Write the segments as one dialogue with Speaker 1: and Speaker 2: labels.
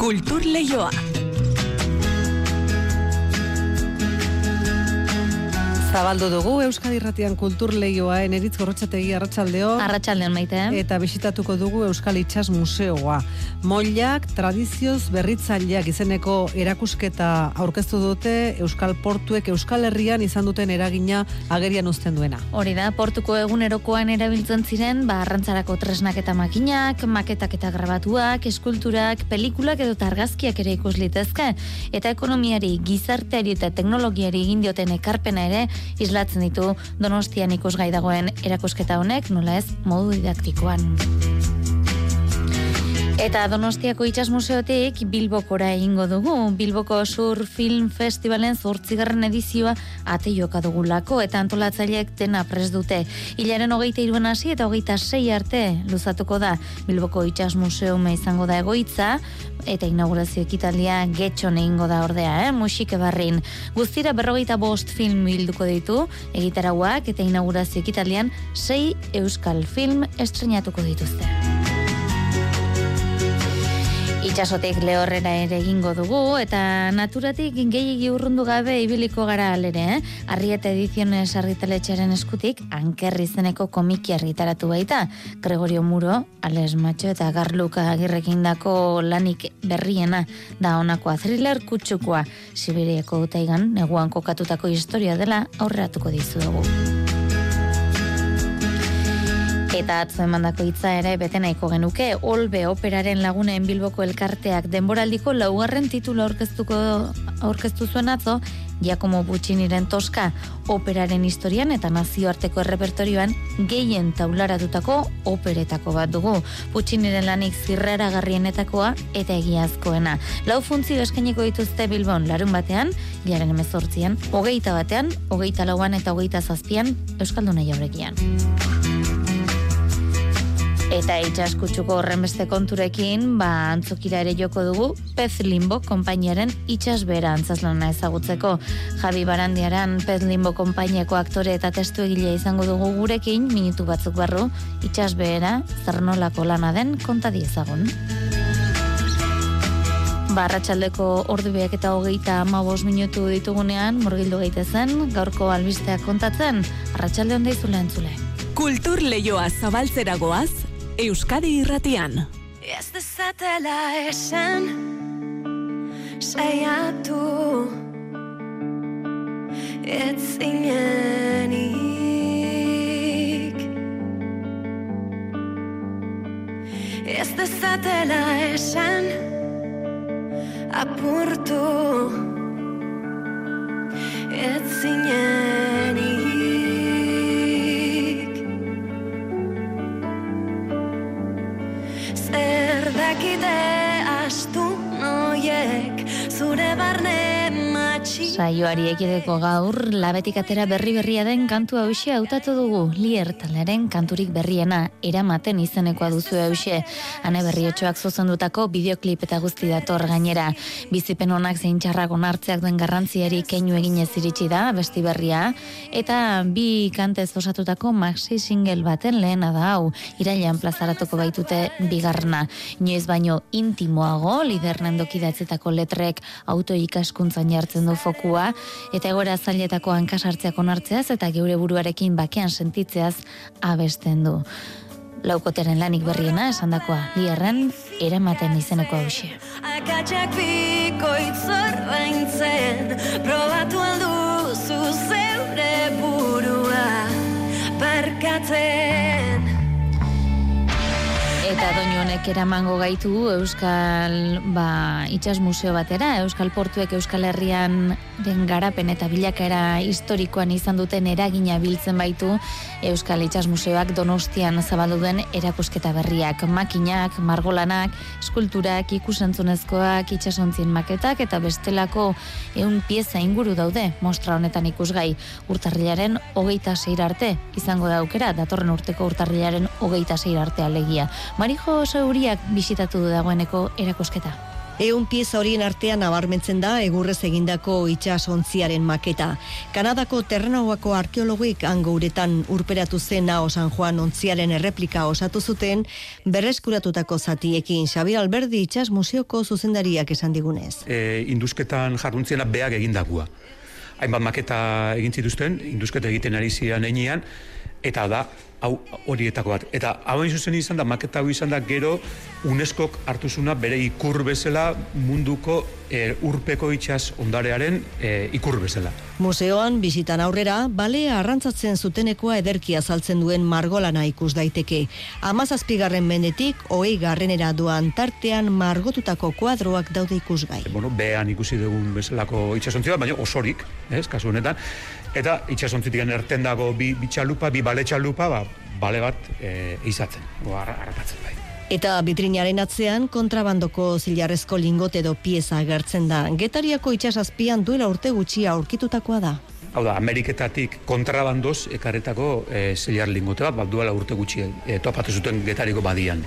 Speaker 1: Kultur Leioa.
Speaker 2: Zabaldu dugu Euskadi Irratian Kultur Leioa Eneritz Gorrotxategi Arratsaldeo
Speaker 3: Arratsaldean maite.
Speaker 2: eta bisitatuko dugu Euskal Itsas Museoa. Mollak tradizioz berritzaileak izeneko erakusketa aurkeztu dute Euskal Portuek Euskal Herrian izan duten eragina agerian uzten duena.
Speaker 3: Hori da, portuko egunerokoan erabiltzen ziren, ba, arrantzarako tresnak eta makinak, maketak eta grabatuak, eskulturak, pelikulak edo targazkiak ere ikus litezke, eta ekonomiari, gizarteari eta teknologiari egin dioten ekarpena ere islatzen ditu donostian ikusgai dagoen erakusketa honek, nola ez, modu didaktikoan. Eta Donostiako Itxas Museotik Bilbokora egingo dugu. Bilboko Sur Film Festivalen zortzigarren edizioa ate joka dugulako eta antolatzaileek dena pres dute. Hilaren hogeita iruen hasi eta hogeita sei arte luzatuko da Bilboko Itxas Museuma izango da egoitza eta inaugurazio ekitaldia getxon egingo da ordea, eh? musike barrin. Guztira berrogeita bost film bilduko ditu, egitarauak eta inaugurazio ekitaldian sei euskal film estrenatuko dituzte. Itxasotik lehorrera ere egingo dugu eta naturatik gehiegi urrundu gabe ibiliko gara alere, eh? Arrieta ediziones argitaletxaren eskutik ankerri zeneko komiki argitaratu baita. Gregorio Muro, Ales Macho eta Garluka agirrekin dako lanik berriena da honakoa thriller kutsukoa Sibiriako utaigan neguan kokatutako historia dela aurreratuko dizu dugu. Eta atzo emandako hitza ere bete nahiko genuke Olbe operaren lagunen Bilboko elkarteak denboraldiko laugarren titulu aurkeztuko aurkeztu zuen atzo Giacomo Pucciniren Toska operaren historian eta nazioarteko errepertorioan gehien taularatutako operetako bat dugu. Pucciniren lanik zirraragarrienetakoa eta egiazkoena. Lau funtzio eskainiko dituzte Bilbon larun batean, jaren emezortzian, hogeita batean, hogeita lauan eta hogeita zazpian, Euskalduna jaurekian. Eta itxaskutsuko horren beste konturekin, ba, antzokira ere joko dugu, Pez Limbo konpainiaren itxasbera antzazlana ezagutzeko. Javi Barandiaran Pez Limbo konpainiako aktore eta testu egilea izango dugu gurekin, minutu batzuk barru, itxasbera, zarnolako lana den konta diezagun. Barratxaldeko ordu beak eta hogeita ama minutu ditugunean, morgildu gaitezen, gaurko albisteak kontatzen, arratsalde honda izule entzule.
Speaker 1: Kultur Leioa zabaltzera goaz, Euskadi Irratian.
Speaker 4: Ez dezatela esan Saiatu. Ez zinenik. Ez dezatela esan Apurtu. Ez zinenik Dakite astu noiek Zure barne
Speaker 3: Saioari ekideko gaur, labetik atera berri berria den kantu hause hautatu dugu. Lier talaren kanturik berriena, eramaten izenekoa duzu hause. Hane berriotxoak zuzendutako bideoklip eta guzti dator gainera. Bizipen honak zein txarrak onartzeak duen garrantziari keinu eginez iritsi da, besti berria. Eta bi kantez osatutako maxi single baten lehena da hau. Irailean plazaratuko baitute bigarna. Inoiz baino intimoago, lidernen dokidatzetako letrek auto ikaskuntzan jartzen du fokua, eta egoera zailetako hankasartzeak onartzeaz eta geure buruarekin bakean sentitzeaz abesten du. Laukoteren lanik berriena esandakoa, lierren eramaten izeneko hausia.
Speaker 4: Akatsak bikoitz ordaintzen Probatu alduzu zeure burua Barkatzen
Speaker 3: Eta doinu honek eramango gaitu Euskal ba, Itxas Museo batera, Euskal Portuek Euskal Herrian den garapen eta bilakaera historikoan izan duten eragina biltzen baitu Euskal Itxas Museoak donostian zabaldu den erakusketa berriak, makinak, margolanak, eskulturak, ikusentzunezkoak, itxasontzien maketak eta bestelako eun pieza inguru daude mostra honetan ikusgai urtarrilaren hogeita zeir arte izango da aukera datorren urteko urtarrilaren hogeita zeir arte alegia. Marijo Sauriak bisitatu du dagoeneko erakusketa.
Speaker 5: Eun pieza horien artean nabarmentzen da egurrez egindako itxasontziaren maketa. Kanadako terrenauako arkeologuik hango uretan urperatu zen nao San Juan ontziaren erreplika osatu zuten berreskuratutako zatiekin Xabi Alberdi itxas museoko zuzendariak esan digunez.
Speaker 6: E, induzketan jarruntziena beak egindakua. Hainbat maketa egin zituzten, induzketa egiten ari ziren enean, eta da, hau horietako bat. Eta hau zuzen izan da, maketa hau izan da, gero UNESCOk hartuzuna bere ikur bezala munduko e, urpeko itxas ondarearen e, ikur bezala.
Speaker 5: Museoan bizitan aurrera, balea arrantzatzen zutenekoa ederki azaltzen duen margolana ikus daiteke. Amazazpigarren mendetik, hoi garrenera doan tartean margotutako kuadroak daude ikusgai.
Speaker 6: Bueno, behan ikusi dugun bezalako itxasontzioa, baina osorik, ez, kasu honetan. Eta itxasontzitik erten dago bi, bi txalupa, bi bale txalupa, ba, bale bat e, izatzen, o, harrakatzen bai.
Speaker 5: Eta bitrinaren atzean kontrabandoko zilarrezko lingote edo pieza agertzen da. Getariako itxasazpian duela urte gutxi aurkitutakoa da.
Speaker 6: Hau da, Ameriketatik kontrabandoz ekaretako e, zilar lingote bat, bat duela urte gutxi e, topatu zuten getariko badian.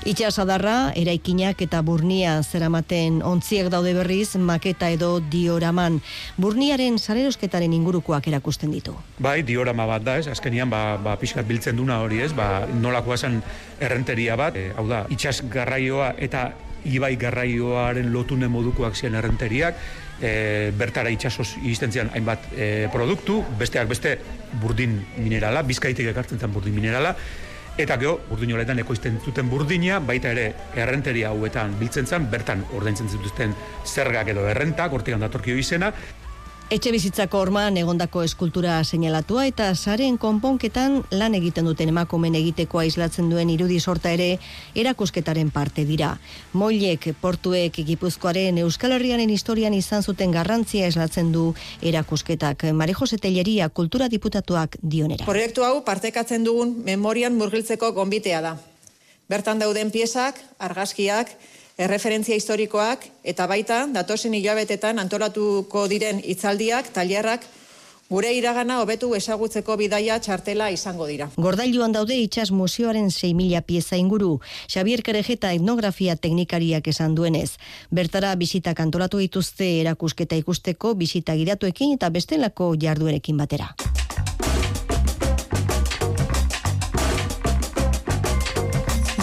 Speaker 5: Itxasadarra, eraikinak eta burnia zeramaten ontziek daude berriz maketa edo dioraman. Burniaren salerosketaren ingurukoak erakusten ditu.
Speaker 6: Bai, diorama bat da, ez? Azkenian, ba, ba pixkat biltzen duna hori, ez? Ba, nolakoa zen errenteria bat, e, hau da, itxas garraioa eta ibai garraioaren lotune modukoak ziren errenteriak, e, bertara itxasoz izten hainbat e, produktu, besteak beste burdin minerala, bizkaitik ekartzen zen burdin minerala, Eta geho, urdin horretan ekoizten zuten burdina, baita ere errenteria hauetan biltzen zen, bertan ordaintzen zituzten zergak edo errentak, hortik datorkio izena,
Speaker 5: Etxe bizitzako orman egondako eskultura seinalatua eta saren konponketan lan egiten duten emakumen egiteko islatzen duen irudi sorta ere erakusketaren parte dira. Moilek portuek Gipuzkoaren Euskal Herrianen historian izan zuten garrantzia islatzen du erakusketak. Mari Jose Telleria kultura diputatuak dionera.
Speaker 7: Proiektu hau partekatzen dugun memorian murgiltzeko gonbitea da. Bertan dauden piezak, argazkiak, erreferentzia historikoak eta baita datosen hilabetetan antolatuko diren hitzaldiak, tailerrak gure iragana hobetu ezagutzeko bidaia txartela izango dira.
Speaker 5: Gordailuan daude itxas museoaren 6.000 pieza inguru, Xavier Kerejeta etnografia teknikariak esan duenez. Bertara bisitak antolatu dituzte erakusketa ikusteko bisita gidatuekin eta bestelako jarduerekin batera.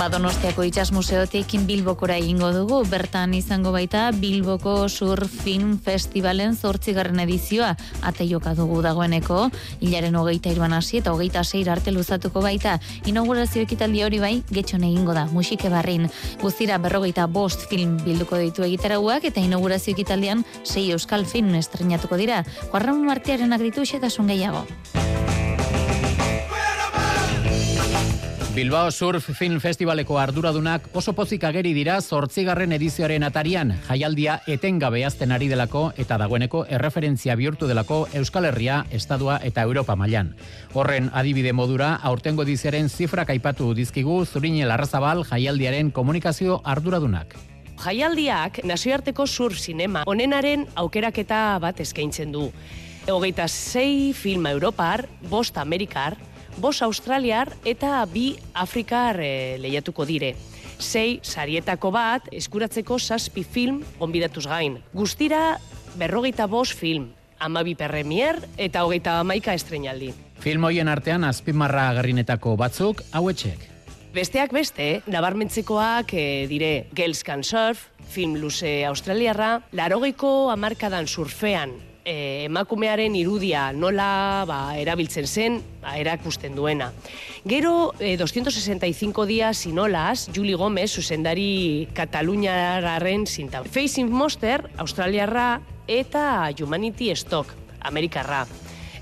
Speaker 3: Badonostiako itxas museotik Bilbokora egingo dugu, bertan izango baita Bilboko Sur Film Festivalen zortzigarren edizioa ate joka dugu dagoeneko, hilaren hogeita iruan hasi eta hogeita seir arte luzatuko baita, inaugurazio ekitaldi hori bai, getxon egingo da, musike barrin. Guztira berrogeita bost film bilduko ditu egitarauak eta inaugurazio ekitaldian sei euskal film estrenatuko dira. Juarram martiaren ditu xetasun gehiago.
Speaker 8: Bilbao Surf Film Festivaleko arduradunak oso pozik ageri dira zortzigarren edizioaren atarian, jaialdia etengabe azten ari delako eta dagoeneko erreferentzia bihurtu delako Euskal Herria, Estadua eta Europa mailan. Horren adibide modura, aurtengo ediziaren zifrak aipatu dizkigu Zurine Larrazabal jaialdiaren komunikazio arduradunak.
Speaker 9: Jaialdiak nazioarteko surf sinema onenaren aukeraketa bat eskaintzen du. Hogeita zei film Europar, bost Amerikar, bos australiar eta bi afrikar e, lehiatuko dire. Sei sarietako bat eskuratzeko zazpi film onbidatuz gain. Guztira berrogeita bos film, amabi perremier eta hogeita amaika estrenaldi.
Speaker 8: Film hoien artean azpimarra agarrinetako batzuk hauetxek.
Speaker 9: Besteak beste, nabarmentzekoak e, dire Girls Can Surf, film luze australiarra, larogeiko amarkadan surfean e, emakumearen irudia nola ba, erabiltzen zen ba, erakusten duena. Gero, e, 265 dia sinolas, Julie Gomez, zuzendari Kataluniararen zinta. Facing Monster, Australiarra, eta Humanity Stock, Amerikarra.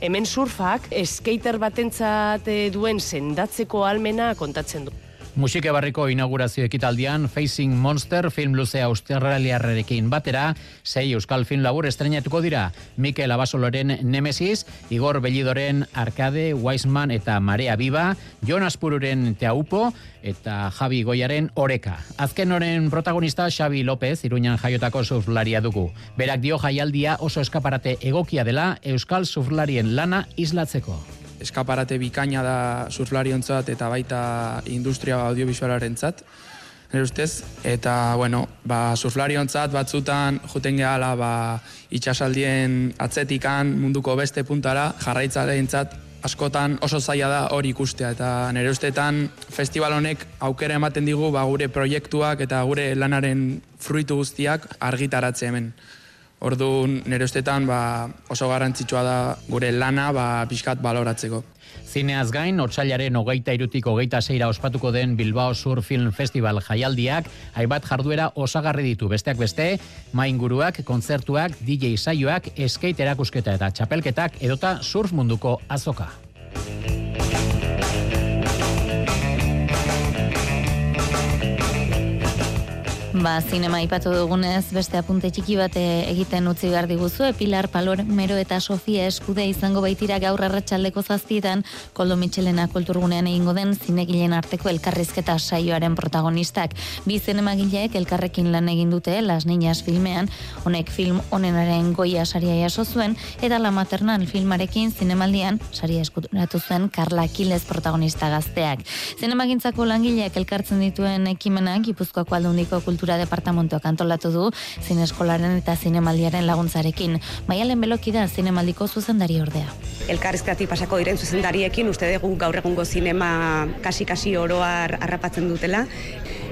Speaker 9: Hemen surfak, skater batentzat e, duen sendatzeko almena kontatzen du.
Speaker 8: Musike barriko inaugurazio ekitaldian Facing Monster film luze australiarrerekin batera, sei euskal film labur estrenatuko dira. Mikel Abasoloren Nemesis, Igor Bellidoren Arkade, Weisman eta Marea Biba, Jonas Pururen Teaupo eta Javi Goiaren Oreka. Azken horen protagonista Xavi López, Iruñan jaiotako surflaria dugu. Berak dio jaialdia oso eskaparate egokia dela euskal surflarien lana islatzeko
Speaker 10: eskaparate bikaina da surflariontzat eta baita industria audiovisualaren zat. nire ustez, eta, bueno, ba, surflariontzat batzutan juten gehala, ba, itxasaldien atzetikan munduko beste puntara, jarraitza askotan oso zaila da hori ikustea, eta nire ustetan festival honek aukera ematen digu, ba, gure proiektuak eta gure lanaren fruitu guztiak argitaratze hemen. Ordu nire ustetan ba, oso garrantzitsua da gure lana ba, pixkat baloratzeko.
Speaker 8: Zineaz gain, otxailaren hogeita irutik hogeita zeira ospatuko den Bilbao Sur Film Festival jaialdiak, haibat jarduera osagarri ditu besteak beste, mainguruak, kontzertuak, DJ saioak, skate erakusketa eta txapelketak edota surf munduko azoka.
Speaker 3: Ba, zinema ipatu dugunez, beste apunte txiki bat eh, egiten utzi behar diguzu, Pilar Palomero eta Sofia Eskude izango baitira gaur arratsaldeko zaztietan, Koldo Michelena kulturgunean egingo den zinegilen arteko elkarrizketa saioaren protagonistak. Bi zinemagileek elkarrekin lan egin dute, Las Niñas filmean, honek film onenaren goia saria jaso zuen, eta La Maternal filmarekin zinemaldian saria eskuturatu zuen Carla Kiles protagonista gazteak. Zinemagintzako langileak elkartzen dituen ekimenak, Gipuzkoako aldundiko kultura Kultura Departamentoak antolatu du zineskolaren eta zinemaldiaren laguntzarekin. Maialen beloki da zinemaldiko zuzendari ordea.
Speaker 11: Elkarrizkati pasako diren zuzendariekin uste dugu gaur egungo zinema kasi-kasi oroar harrapatzen dutela.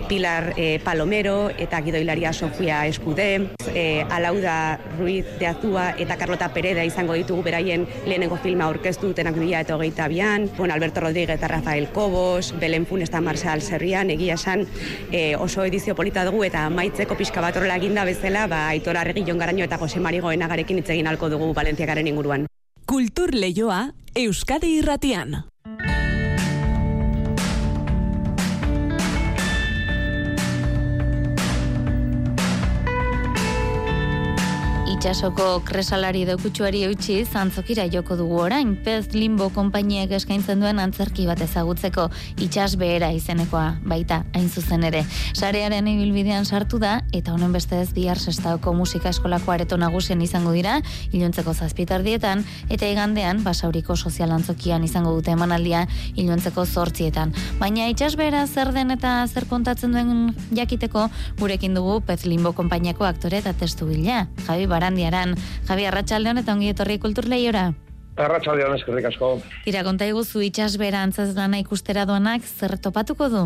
Speaker 11: Pilar e, Palomero eta Gido Hilaria Sofia Eskude, e, Alauda Ruiz de Azua eta Carlota Pereda izango ditugu beraien lehenengo filma orkestu dutenak bila eta hogeita bian, bon, Alberto Rodríguez eta Rafael Cobos, Belen Funes eta Marcel Serrian, egia esan e, oso edizio polita dugu eta maitzeko pixka bat horrela eginda bezala, ba, Aitor Arregi Jon Garaño eta Jose Marigoen agarekin itzegin alko dugu Valentziakaren inguruan.
Speaker 1: Kultur Leioa, Euskadi Irratian.
Speaker 3: Itxasoko kresalari dokutsuari eutxi zantzokira joko dugu orain, Pez Limbo konpainiek eskaintzen duen antzerki bat ezagutzeko itxas behera izenekoa baita, hain zuzen ere. Sarearen ibilbidean sartu da, eta honen beste ez bihar sestaoko musika eskolako areto nagusien izango dira, iluntzeko zazpitardietan, eta igandean, basauriko sozial antzokian izango dute emanaldia, iluntzeko zortzietan. Baina itxas behera zer den eta zer kontatzen duen jakiteko, gurekin dugu Pez Limbo konpainiako aktore eta testu bila. Javi Baran Barandiaran. Javi Arratsaldeon eta ongi etorri kulturleiora.
Speaker 12: Arratsaldeon eskerrik asko.
Speaker 3: Ira konta iguzu itxas bera antzaz lana ikustera doanak zer topatuko du?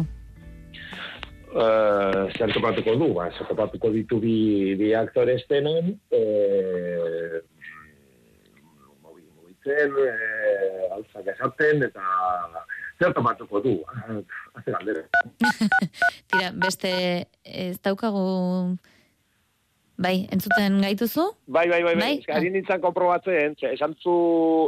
Speaker 12: Uh, zer topatuko du, ba, zer topatuko ditu bi, bi aktore estenen, eh, mobitzen, eh, altzak esaten, eta zer topatuko du, haze galdera.
Speaker 3: Tira, beste ez daukagu Bai, entzuten gaituzu?
Speaker 12: Bai, bai, bai, bai. bai? Harin nintzen komprobatzen, esan zu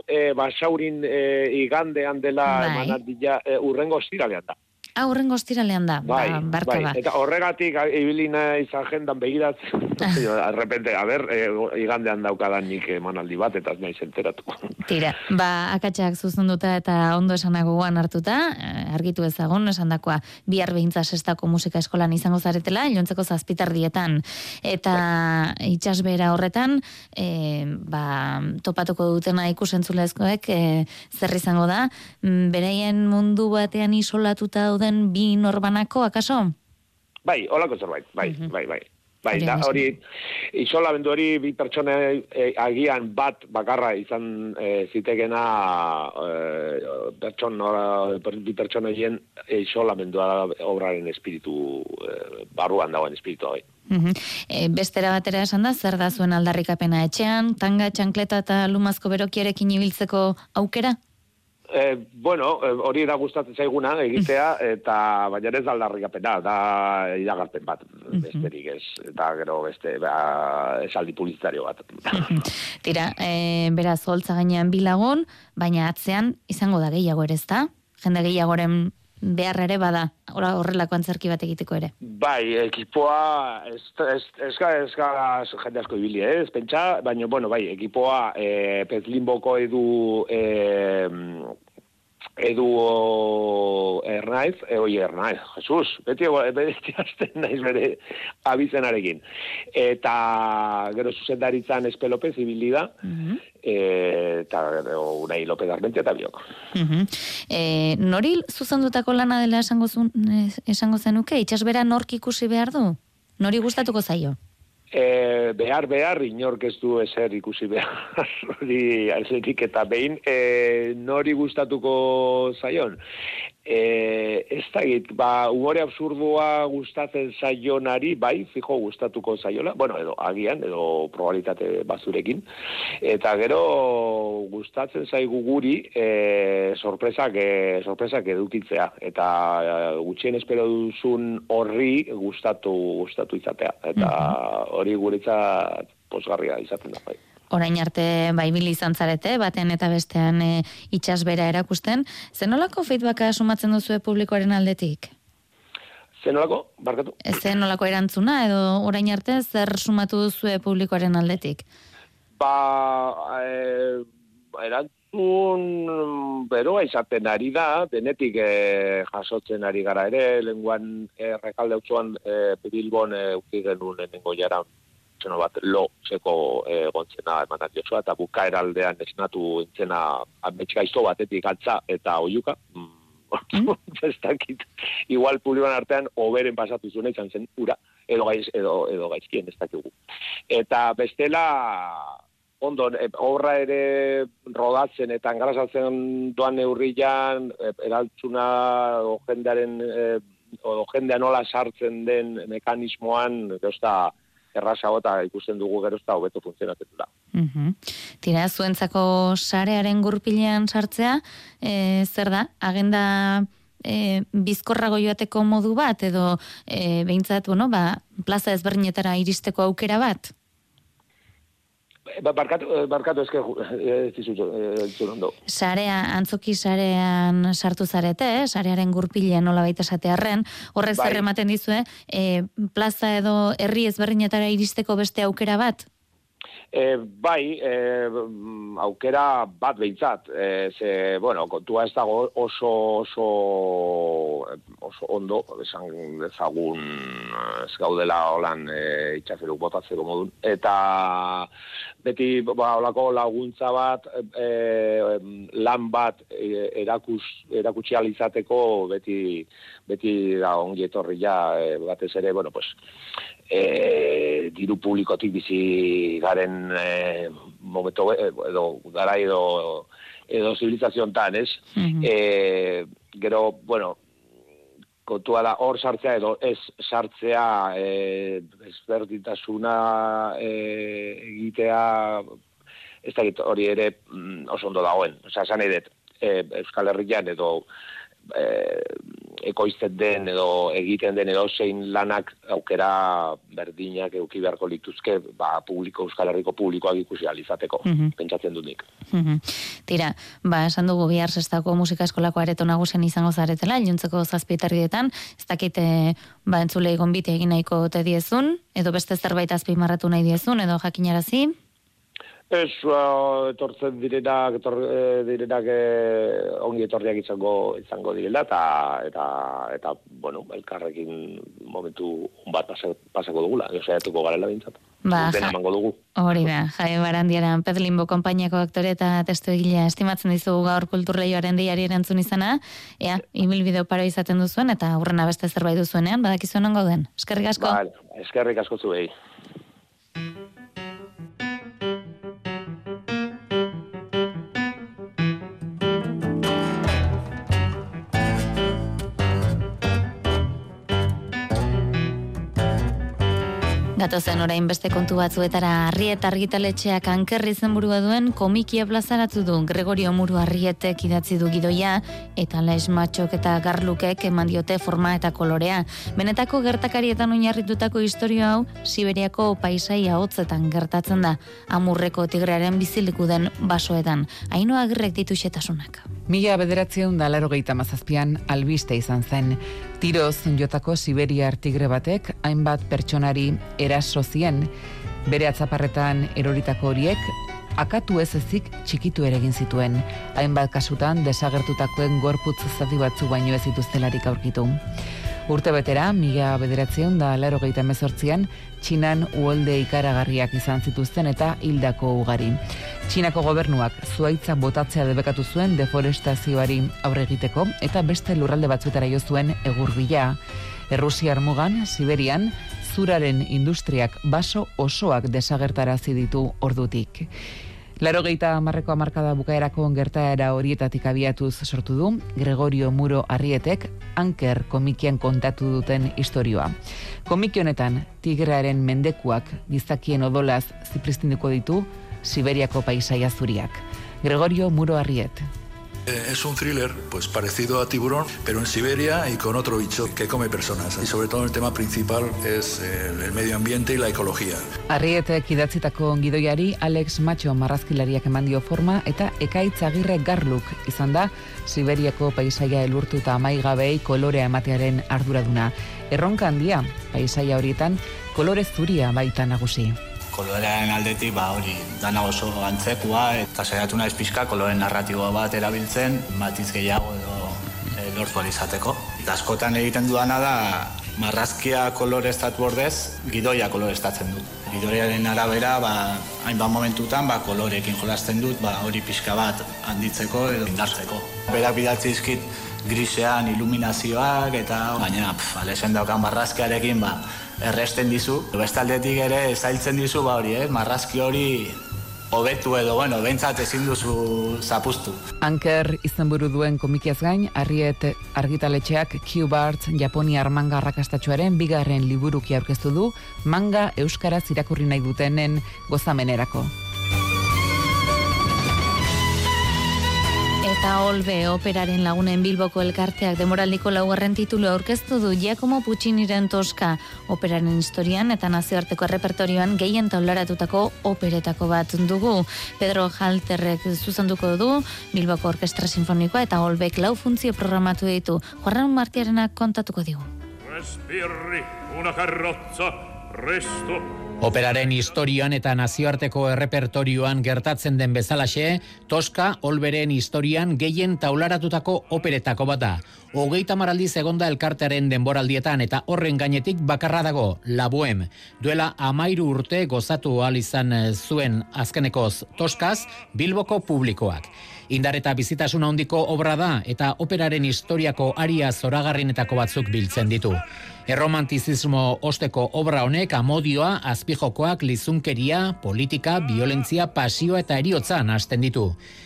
Speaker 12: e, basaurin e, igandean dela bai. emanat dila e, urrengo estiralean da.
Speaker 3: Ah, estiralean da,
Speaker 12: bai, ba, barka bai. Eta horregatik ibilina izan jendan begiratzen, arrepente, a ber, e, igandean daukadan nik emanaldi bat, eta ez nahi zenteratu.
Speaker 3: Tira, ba, akatsak zuzenduta eta ondo esanago guan hartuta, eh, argitu ezagun, esan dakoa, bihar behintza sestako musika eskolan izango zaretela, ilontzeko zazpitardietan. Eta bai. itxasbera horretan, e, ba, topatuko dutena ikusentzulezkoek, e, zer izango da, mm, beraien mundu batean isolatuta dauden bi norbanako, akaso?
Speaker 12: Bai, holako zerbait, bai, mm -hmm. bai, bai. Bai, da, hori, isolamendu hori bi pertsona e, agian bat bakarra izan e, zitegena e, pertsona, bi pertsona egin isolamendua obraren espiritu, e, barruan dagoen espiritu hori.
Speaker 3: Mm bestera batera esan da, zer da zuen aldarrikapena etxean, tanga, txankleta eta lumazko berokierekin ibiltzeko aukera?
Speaker 12: E, bueno, eh, hori da gustatzen zaiguna egitea eta baina ez aldarrikapena da iragarpen bat besterik ez eta gero beste ba, esaldi publizitario bat.
Speaker 3: Tira, e, beraz holtza gainean bilagun, baina atzean izango da gehiago ere ezta? Jende gehiagoren behar ere bada horrelako antzerki bat egiteko ere.
Speaker 12: Bai, ekipoa ez ez ez ez jende asko ibili, eh? Ez pentsa, baina bueno, bai, ekipoa eh Pezlimboko edu eh edu Ernaiz, e, oi Ernaiz, Jesus, beti beti hasten naiz bere abizenarekin. Eta gero zuzendaritzan Espelopez ibili da. Mm e, eta o, unai López Armentia eta biok.
Speaker 3: Mhm. E, nori zuzendutako lana dela esango, zun, esango zenuke? Itxasbera nork ikusi behar du? Nori gustatuko zaio?
Speaker 12: E, behar, behar, inork ez du ezer ikusi behar, hori alzetik eta behin, e, nori gustatuko zaion. E, ez da git, ba, umore absurdua gustatzen zaionari, bai, fijo gustatuko zaiola, bueno, edo agian, edo probabilitate bazurekin, eta gero gustatzen zaigu guri e, sorpresak, e, sorpresak edukitzea, eta e, gutxien espero duzun horri gustatu, gustatu izatea, eta hori guretzat posgarria izaten da, bai
Speaker 3: orain arte bai izan zarete, batean eta bestean e, itxasbera erakusten. Zenolako feedbacka sumatzen duzu publikoaren aldetik?
Speaker 12: Zenolako, barkatu?
Speaker 3: Zenolako erantzuna edo orain arte zer sumatu duzu publikoaren aldetik?
Speaker 12: Ba, e, erantzun beroa izaten ari da, denetik e, jasotzen ari gara ere, lenguan e, rekalde utzuan e, Bilbon e, uki genuen nengo jaran zeno bat lo zeko egontzena eman adiotzoa, eta buka eraldean esnatu entzena ametxika izo batetik altza eta oiuka. Mm. ez dakit, igual publikoan artean oberen pasatu zuen izan zen ura, edo gaiz, edo, edo gaizkien ez dakigu. Eta bestela, ondo, e, horra ere rodatzen eta engarazatzen doan neurrian, e, eraltzuna o jendearen, e, o jendea nola sartzen den mekanismoan, da, errazago eta ikusten dugu gero eta hobeto funtzionatzetula.
Speaker 3: Mm Tira, zuentzako sarearen gurpilean sartzea, e, zer da, agenda e, bizkorrago joateko modu bat, edo e, behintzat, bueno, ba, plaza ezberdinetara iristeko aukera bat?
Speaker 12: Ba, barkatu, eh, barkatu eske ez dizu ondo.
Speaker 3: Sarea, antzoki sarean sartu zarete, eh? sarearen gurpilean nola baita esatearren, horrek bai. zer ematen dizue, eh, plaza edo herri ezberdinetara iristeko beste aukera bat?
Speaker 12: E, bai, e, aukera bat behintzat. E, ze, bueno, kontua ez dago oso, oso, oso ondo, esan dezagun ez gaudela holan e, itxaferuk botatzeko modun. Eta beti, ba, olako laguntza bat, e, lan bat e, erakus, erakutsi alizateko beti, beti da ongi etorri ja, e, batez ere, bueno, pues, e, diru publikotik bizi garen e, momento e, edo gara edo edo zibilizazioan tan, ez? Mm gero, bueno, kontua da hor sartzea edo ez sartzea e, ezberdintasuna e, egitea ez da hori ere mm, oso ondo dagoen. Osa, esan edet, e, Euskal Herrian edo e, ekoizten den edo egiten den edo zein lanak aukera berdinak euki beharko lituzke ba, publiko, Euskal Herriko publikoak ikusi alizateko, mm pentsatzen dut nik.
Speaker 3: Mm Tira, ba, esan dugu bihar zestako musika eskolako areto nagusen izango zaretela, iluntzeko zazpietarrietan, ez dakite ba, entzulei gonbite egin nahiko te diezun, edo beste zerbait azpimarratu nahi diezun, edo jakinarazi?
Speaker 12: Ez, etortzen direnak, etor, e, direnak e, ongi etorriak izango izango direla, eta, eta, eta, bueno, elkarrekin momentu bat pasako dugula, josaiatuko garela bintzat.
Speaker 3: Ba,
Speaker 12: ja, dugu.
Speaker 3: Hori da, jai barandiaran, Pedlimbo kompainiako aktore eta testu egilea estimatzen dizugu gaur kulturleioaren diari erantzun izana, ea, ibil bideo paro izaten duzuen, eta aurrena beste zerbait duzuenean, badakizu non gauden. Eskerrik asko? Ba,
Speaker 12: eskerrik asko zuei.
Speaker 3: Gatozen orain beste kontu batzuetara Arriet argitaletxeak ankerri zenburua duen komikia plazaratu du Gregorio Muru Arrietek idatzi du gidoia eta Les Matxok eta Garlukek eman diote forma eta kolorea. Benetako gertakarietan oinarritutako historio hau Siberiako paisaia hotzetan gertatzen da. Amurreko tigrearen biziliku den basoetan. Aino agirrek ditu xetasunak.
Speaker 13: Mila bederatzeun da laro mazazpian albiste izan zen. Tiroz jotako Siberia artigre batek hainbat pertsonari eraso zien bere atzaparretan eroritako horiek akatu ez ezik txikitu ere egin zituen. Hainbat kasutan desagertutakoen gorputz zati batzu baino ez dituztelarik aurkitu. Urte betera, mila bederatzeun da laro gehieta mezortzian, Txinan uolde ikaragarriak izan zituzten eta hildako ugari. Txinako gobernuak zuaitza botatzea debekatu zuen deforestazioari aurre egiteko eta beste lurralde batzuetara jo zuen egurbila. Errusiar mugan, Siberian, zuraren industriak baso osoak desagertarazi ditu ordutik. Laro geita marreko amarkada bukaerako gertaera horietatik abiatuz sortu du, Gregorio Muro Arrietek anker komikian kontatu duten historioa. Komiki honetan, tigrearen mendekuak gizakien odolaz zipristinduko ditu Siberiako paisaia zuriak. Gregorio Muro Arriet.
Speaker 14: Eh, es un thriller pues parecido a Tiburón, pero en Siberia y con otro bicho que come personas. Y sobre todo el tema principal es el, el medio ambiente y la ecología.
Speaker 13: Arrietek idatzitako gidoiari Alex Macho marrazkilariak eman dio forma eta ekaitz agirre garluk izan da Siberiako paisaia elurtu eta amaigabei kolorea ematearen arduraduna. Erronka handia, paisaia horietan, kolore zuria baita nagusi
Speaker 15: kolorearen aldetik ba hori dana oso antzekua eta saiatu naiz pixka kolore narratiboa bat erabiltzen matiz gehiago edo e, lortu izateko. Eta askotan egiten dudana da marrazkia koloreztatu ordez gidoia koloreztatzen dut. Gidoiaren arabera ba hainbat momentutan ba koloreekin jolasten dut ba hori pixka bat handitzeko edo indartzeko. Berak bidatzi dizkit grisean iluminazioak eta baina alesen daukan marrazkiarekin ba erresten dizu. Bestaldetik ere zailtzen dizu ba hori, eh? marrazki hori hobetu edo, bueno, bentsat ezin duzu zapustu.
Speaker 13: Anker izenburu duen komikiaz gain, arriet argitaletxeak Q-Bart Japonia manga arrakastatxoaren bigarren liburuki aurkeztu du, manga euskaraz irakurri nahi dutenen gozamenerako.
Speaker 3: Eta Olbe operaren lagunen Bilboko elkarteak demoraldiko laugarren titulu aurkeztu du Giacomo Pucciniren Toska operaren historian eta nazioarteko repertorioan gehien taularatutako operetako bat dugu. Pedro Halterrek zuzenduko du Bilboko Orkestra Sinfonikoa eta Olbek lau funtzio programatu ditu. Juarran Martiarenak kontatuko digu.
Speaker 16: Respirri una carrozza, resto
Speaker 8: Operaren historian eta nazioarteko errepertorioan gertatzen den bezalaxe, Toska Olberen historian gehien taularatutako operetako bat da. Hogeita maraldi segonda elkartearen denboraldietan eta horren gainetik bakarra dago, La Bohem. Duela amairu urte gozatu ahal izan zuen azkenekoz Toskaz, Bilboko publikoak. Indar eta bizitasuna handiko obra da eta operaren historiako aria zoragarrinetako batzuk biltzen ditu. Erromantizismo osteko obra honek amodioa, azpijokoak, lizunkeria, politika, violentzia, pasioa eta eriotza hasten ditu.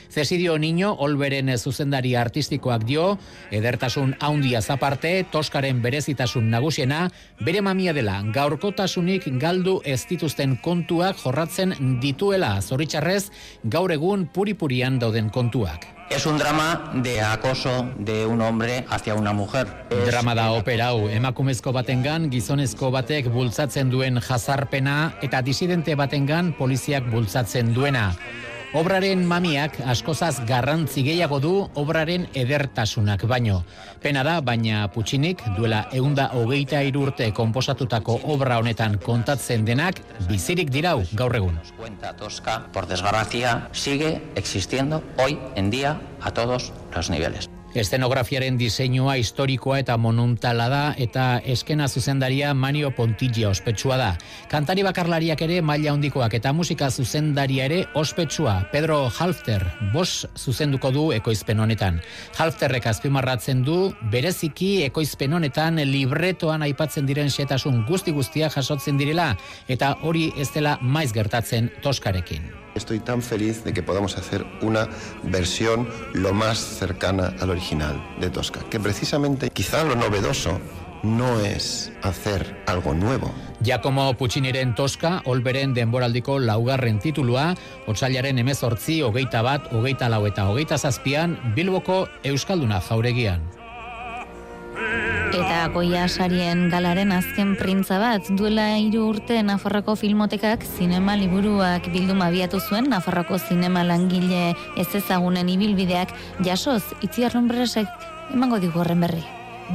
Speaker 8: Cesidio Niño, Olberen zuzendari artistikoak dio, edertasun haundia zaparte, toskaren berezitasun nagusiena, bere mamia dela, gaurkotasunik galdu ez dituzten kontuak jorratzen dituela, zoritxarrez, gaur egun puripurian dauden kontuak.
Speaker 17: Es un drama de acoso de un hombre hacia una mujer.
Speaker 8: Drama da opera hau, emakumezko batengan gizonezko batek bultzatzen duen jazarpena eta disidente batengan poliziak bultzatzen duena. Obraren mamiak askozaz garrantzi gehiago du obraren edertasunak baino. Pena da, baina Putsinik duela eunda hogeita irurte komposatutako obra honetan kontatzen denak bizirik dirau gaur egun.
Speaker 17: Cuenta tosca, por desgracia, sigue existiendo hoy en día a todos los niveles.
Speaker 8: Eszenografiaren diseinua historikoa eta monuntala da eta eskena zuzendaria Manio Pontillo ospetsua da. Kantari bakarlariak ere maila handikoak eta musika zuzendaria ere ospetsua. Pedro Halfter bos zuzenduko du ekoizpen honetan. Halfterrek azpimarratzen du bereziki ekoizpen honetan libretoan aipatzen diren xetasun guzti guztia jasotzen direla eta hori ez dela maiz gertatzen toskarekin.
Speaker 18: Estoy tan feliz de que podamos hacer una versión lo más cercana al original de Tosca, que precisamente quizá lo novedoso no es hacer algo nuevo.
Speaker 8: Giacomo Pucciniren Tosca, Olberen denboraldiko laugarren titulua, otsailaren emezortzi, hogeita bat, hogeita lau eta hogeita zazpian, Bilboko Euskalduna jauregian.
Speaker 3: Eta goia sarien galaren azken printza bat duela hiru urte Nafarroko filmotekak zinema liburuak bilduma abiatu zuen Nafarroko zinema langile ez ezagunen ibilbideak jasoz itziar nombresek emango digu horren berri.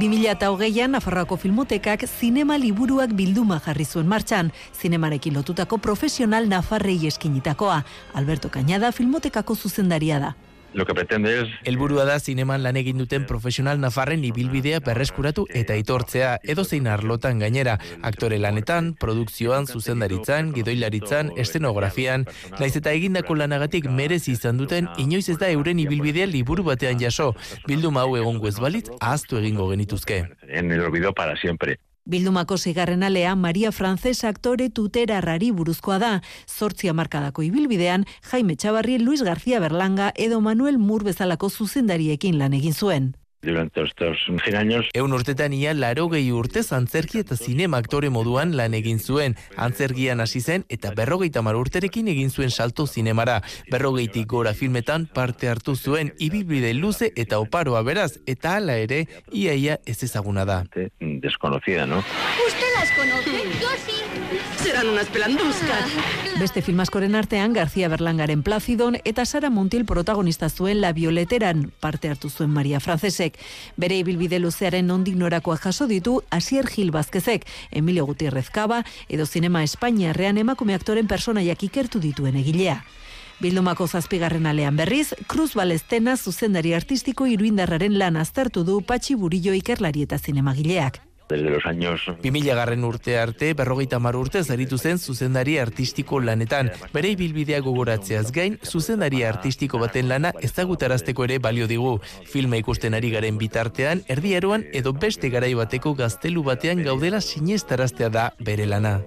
Speaker 19: 2008an Nafarroako Filmotekak zinema liburuak bilduma jarri zuen martxan, zinemarekin lotutako profesional Nafarrei eskinitakoa. Alberto Cañada Filmotekako zuzendaria da.
Speaker 20: Lo que pretende es...
Speaker 21: Elburua da zineman lan egin duten profesional nafarren ibilbidea berreskuratu eta itortzea edozein arlotan gainera, aktore lanetan, produkzioan, zuzendaritzan, gidoilaritzan, estenografian, naiz eta egindako lanagatik merez izan duten, inoiz ez da euren ibilbidea liburu batean jaso, bildu mau egon ez balitz, ahaztu egingo genituzke.
Speaker 20: En el olvido para siempre.
Speaker 19: Bildumako zigarren alea Maria Frances aktore tutera rari buruzkoa da. Zortzia markadako ibilbidean, Jaime Txabarri, Luis García Berlanga edo Manuel Mur bezalako zuzendariekin lan egin zuen
Speaker 20: durante estos 100 años.
Speaker 21: Eun urtetan ia laro gehi urte antzerki eta zinema aktore moduan lan egin zuen. Antzergian hasi zen eta berrogeita mar urterekin egin zuen salto zinemara. Berrogeitik gora filmetan parte hartu zuen ibibide luze eta oparoa beraz eta hala ere iaia ez ezaguna da.
Speaker 20: Desconocida, no?
Speaker 22: Usted las conoce, yo sí.
Speaker 19: Serán unas pelanduzcas. Beste filmaskoren artean García Berlangaren Plazidon eta Sara Montiel protagonista zuen La Violeteran parte hartu zuen Maria Francesek. Bere ibilbide luzearen nondik norakoa jaso ditu Asier Gil Bazkezek, Emilio Gutierrez Caba edo Zinema Espainiarrean emakume aktoren personaiak ikertu dituen egilea. Bildumako zazpigarren alean berriz, Cruz Balestena zuzendari artistiko iruindarraren lan aztertu du Patxi Burillo ikerlari eta zinemagileak
Speaker 20: desde los años...
Speaker 21: 2000 garren urte arte, berrogeita mar urte zaritu zen zuzendari artistiko lanetan. Bere ibilbidea gogoratzeaz gain, zuzendari artistiko baten lana ezagutarazteko ere balio digu. Filma ikusten ari garen bitartean, erdieroan edo beste garai bateko gaztelu batean gaudela sinestaraztea da bere lana.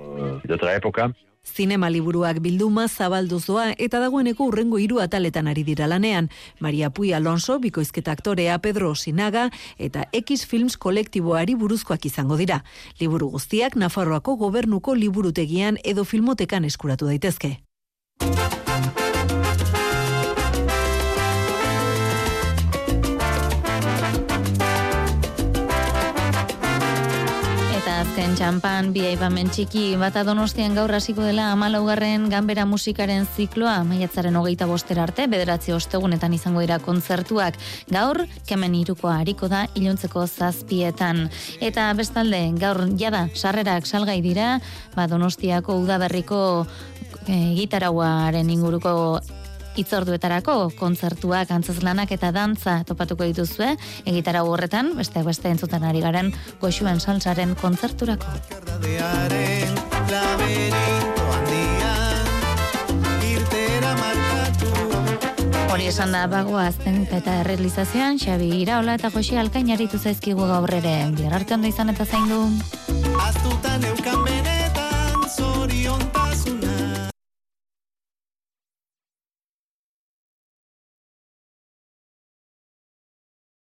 Speaker 20: De otra época,
Speaker 19: Zinema liburuak bilduma zabalduzoa eta dagoeneko urrengo hiru ataletan ari dira lanean. Maria Pui Alonso, bikoizketa aktorea Pedro Sinaga eta X Films kolektiboari buruzkoak izango dira. Liburu guztiak Nafarroako gobernuko liburutegian edo filmotekan eskuratu daitezke.
Speaker 3: Azken txampan bi aipamen txiki. Bata donostian gaur hasiko dela amalaugarren ganbera musikaren zikloa. Maiatzaren hogeita bostera arte bederatzi ostegunetan izango dira kontzertuak. Gaur kemen iruko hariko da iluntzeko zazpietan. Eta bestalde gaur jada sarrerak salgai dira ba donostiako udaberriko e, gitarauaren inguruko itzorduetarako kontzertuak, antzazlanak eta dantza topatuko dituzue, egitara horretan, beste beste entzuten ari garen goxuen salsaren kontzerturako. Hori esan da bago azten eta errealizazioan, Xabi Iraola eta Josi Alkainaritu zaizkigu gaur ere, bihar arte ondo izan eta zaindu. Aztutan eukan benetan, zoriontasun